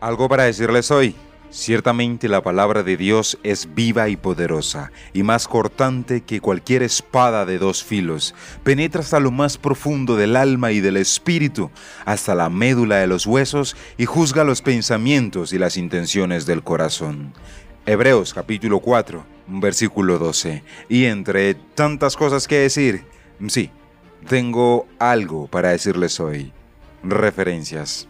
Algo para decirles hoy. Ciertamente la palabra de Dios es viva y poderosa, y más cortante que cualquier espada de dos filos. Penetra hasta lo más profundo del alma y del espíritu, hasta la médula de los huesos, y juzga los pensamientos y las intenciones del corazón. Hebreos capítulo 4, versículo 12. Y entre tantas cosas que decir, sí, tengo algo para decirles hoy. Referencias.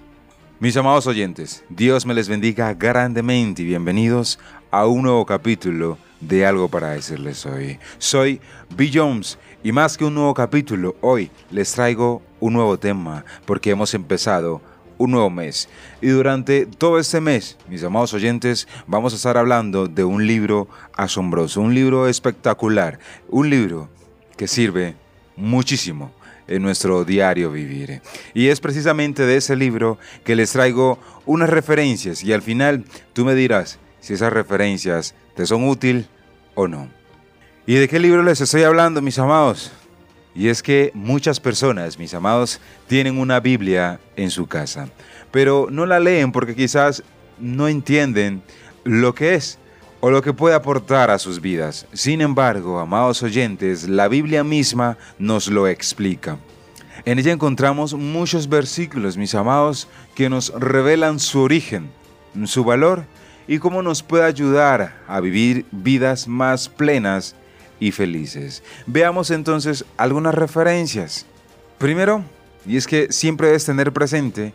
Mis amados oyentes, Dios me les bendiga grandemente y bienvenidos a un nuevo capítulo de Algo para decirles hoy. Soy B. Jones y más que un nuevo capítulo, hoy les traigo un nuevo tema porque hemos empezado un nuevo mes. Y durante todo este mes, mis amados oyentes, vamos a estar hablando de un libro asombroso, un libro espectacular, un libro que sirve muchísimo en nuestro diario vivir. Y es precisamente de ese libro que les traigo unas referencias y al final tú me dirás si esas referencias te son útil o no. ¿Y de qué libro les estoy hablando, mis amados? Y es que muchas personas, mis amados, tienen una Biblia en su casa, pero no la leen porque quizás no entienden lo que es o lo que puede aportar a sus vidas. Sin embargo, amados oyentes, la Biblia misma nos lo explica. En ella encontramos muchos versículos, mis amados, que nos revelan su origen, su valor y cómo nos puede ayudar a vivir vidas más plenas y felices. Veamos entonces algunas referencias. Primero, y es que siempre debes tener presente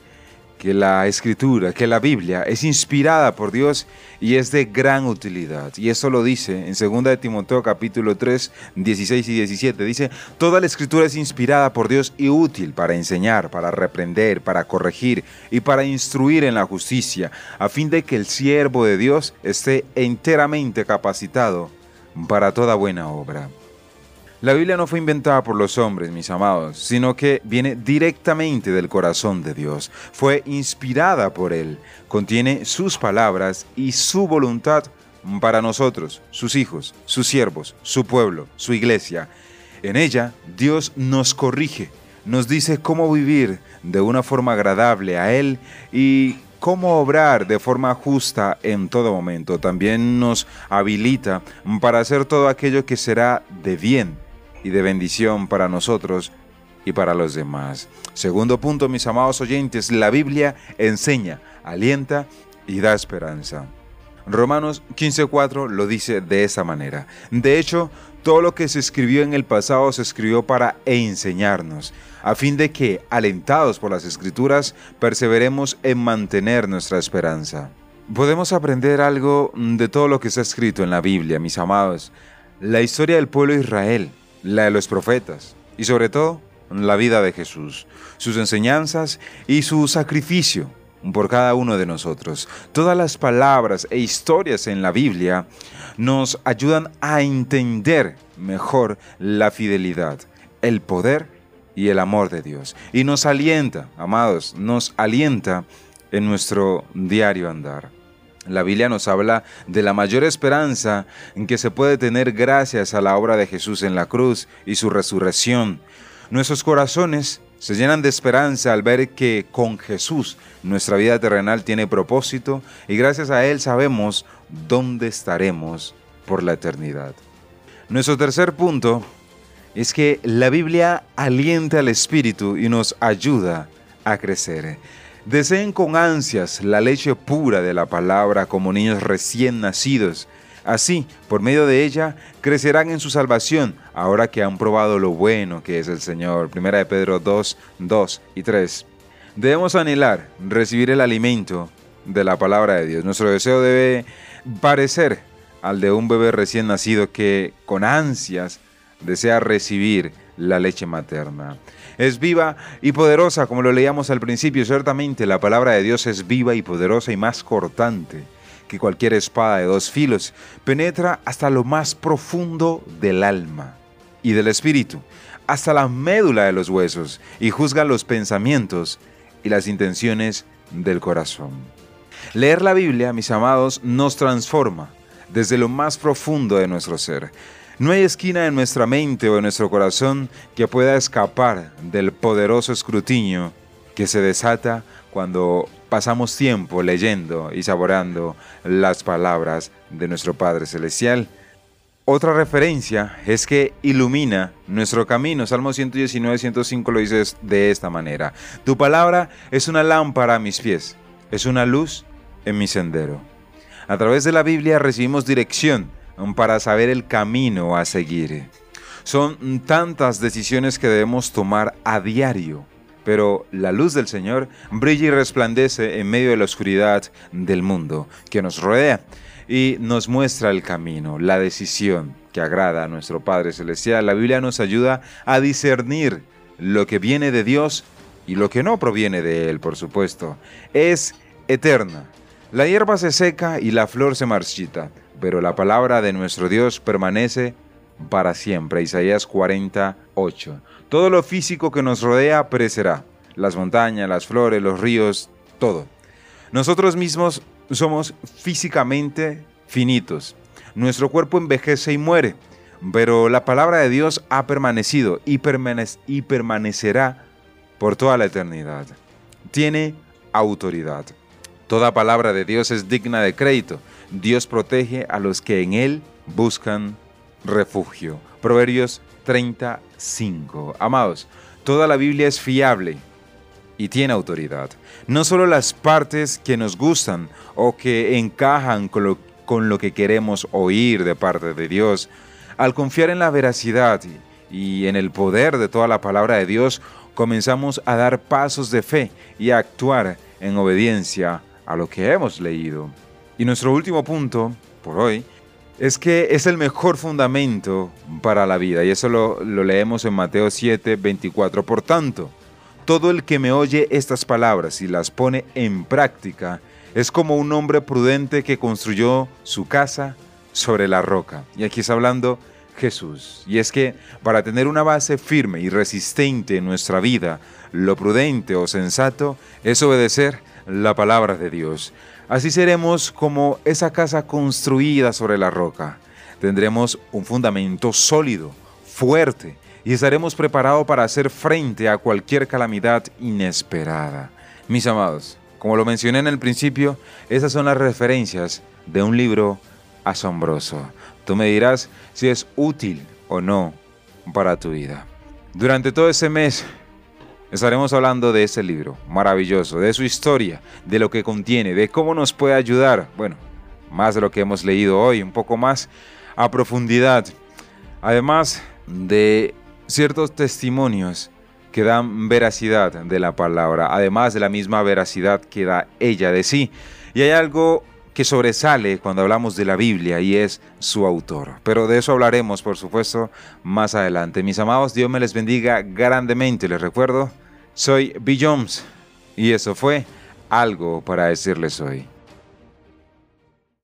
que la escritura, que la Biblia es inspirada por Dios y es de gran utilidad. Y eso lo dice en 2 de Timoteo capítulo 3, 16 y 17. Dice, toda la escritura es inspirada por Dios y útil para enseñar, para reprender, para corregir y para instruir en la justicia, a fin de que el siervo de Dios esté enteramente capacitado para toda buena obra. La Biblia no fue inventada por los hombres, mis amados, sino que viene directamente del corazón de Dios. Fue inspirada por Él, contiene sus palabras y su voluntad para nosotros, sus hijos, sus siervos, su pueblo, su iglesia. En ella Dios nos corrige, nos dice cómo vivir de una forma agradable a Él y cómo obrar de forma justa en todo momento. También nos habilita para hacer todo aquello que será de bien y de bendición para nosotros y para los demás. Segundo punto, mis amados oyentes, la Biblia enseña, alienta y da esperanza. Romanos 15:4 lo dice de esa manera. De hecho, todo lo que se escribió en el pasado se escribió para enseñarnos, a fin de que, alentados por las escrituras, perseveremos en mantener nuestra esperanza. Podemos aprender algo de todo lo que está escrito en la Biblia, mis amados. La historia del pueblo de Israel, la de los profetas y sobre todo la vida de Jesús, sus enseñanzas y su sacrificio por cada uno de nosotros. Todas las palabras e historias en la Biblia nos ayudan a entender mejor la fidelidad, el poder y el amor de Dios. Y nos alienta, amados, nos alienta en nuestro diario andar. La Biblia nos habla de la mayor esperanza en que se puede tener gracias a la obra de Jesús en la cruz y su resurrección. Nuestros corazones se llenan de esperanza al ver que con Jesús nuestra vida terrenal tiene propósito y gracias a Él sabemos dónde estaremos por la eternidad. Nuestro tercer punto es que la Biblia alienta al Espíritu y nos ayuda a crecer. Deseen con ansias la leche pura de la palabra como niños recién nacidos. Así, por medio de ella, crecerán en su salvación, ahora que han probado lo bueno que es el Señor. Primera de Pedro 2, 2 y 3. Debemos anhelar recibir el alimento de la palabra de Dios. Nuestro deseo debe parecer al de un bebé recién nacido que con ansias desea recibir la leche materna. Es viva y poderosa, como lo leíamos al principio. Ciertamente la palabra de Dios es viva y poderosa y más cortante que cualquier espada de dos filos. Penetra hasta lo más profundo del alma y del espíritu, hasta la médula de los huesos, y juzga los pensamientos y las intenciones del corazón. Leer la Biblia, mis amados, nos transforma desde lo más profundo de nuestro ser. No hay esquina en nuestra mente o en nuestro corazón que pueda escapar del poderoso escrutinio que se desata cuando pasamos tiempo leyendo y saboreando las palabras de nuestro Padre Celestial. Otra referencia es que ilumina nuestro camino. Salmo 119, 105 lo dice de esta manera. Tu palabra es una lámpara a mis pies, es una luz en mi sendero. A través de la Biblia recibimos dirección para saber el camino a seguir. Son tantas decisiones que debemos tomar a diario, pero la luz del Señor brilla y resplandece en medio de la oscuridad del mundo que nos rodea y nos muestra el camino, la decisión que agrada a nuestro Padre Celestial. La Biblia nos ayuda a discernir lo que viene de Dios y lo que no proviene de Él, por supuesto. Es eterna. La hierba se seca y la flor se marchita, pero la palabra de nuestro Dios permanece para siempre. Isaías 48. Todo lo físico que nos rodea perecerá. Las montañas, las flores, los ríos, todo. Nosotros mismos somos físicamente finitos. Nuestro cuerpo envejece y muere, pero la palabra de Dios ha permanecido y, permanecerá por toda la eternidad. Tiene autoridad. Toda palabra de Dios es digna de crédito. Dios protege a los que en Él buscan refugio. Proverbios 35. Amados, toda la Biblia es fiable y tiene autoridad. No solo las partes que nos gustan o que encajan con lo, con lo que queremos oír de parte de Dios. Al confiar en la veracidad y en el poder de toda la palabra de Dios, comenzamos a dar pasos de fe y a actuar en obediencia a lo que hemos leído. Y nuestro último punto, por hoy, es que es el mejor fundamento para la vida. Y eso lo, leemos en Mateo 7, 24. Por tanto, todo el que me oye estas palabras y las pone en práctica es como un hombre prudente que construyó su casa sobre la roca. Y aquí está hablando Jesús. Y es que para tener una base firme y resistente en nuestra vida, lo prudente o sensato es obedecer la palabra de Dios. Así seremos como esa casa construida sobre la roca. Tendremos un fundamento sólido, fuerte, y estaremos preparados para hacer frente a cualquier calamidad inesperada. Mis amados, como lo mencioné en el principio, esas son las referencias de un libro asombroso. Tú me dirás si es útil o no para tu vida. Durante todo ese mes Estaremos hablando de ese libro maravilloso, de su historia, de lo que contiene, de cómo nos puede ayudar, bueno, más de lo que hemos leído hoy, un poco más a profundidad. Además de ciertos testimonios que dan veracidad de la palabra, además de la misma veracidad que da ella de sí. Y hay algo que sobresale cuando hablamos de la Biblia y es su autor. Pero de eso hablaremos, por supuesto, más adelante. Mis amados, Dios me les bendiga grandemente. Les recuerdo soy Bill Jones y eso fue algo para decirles hoy.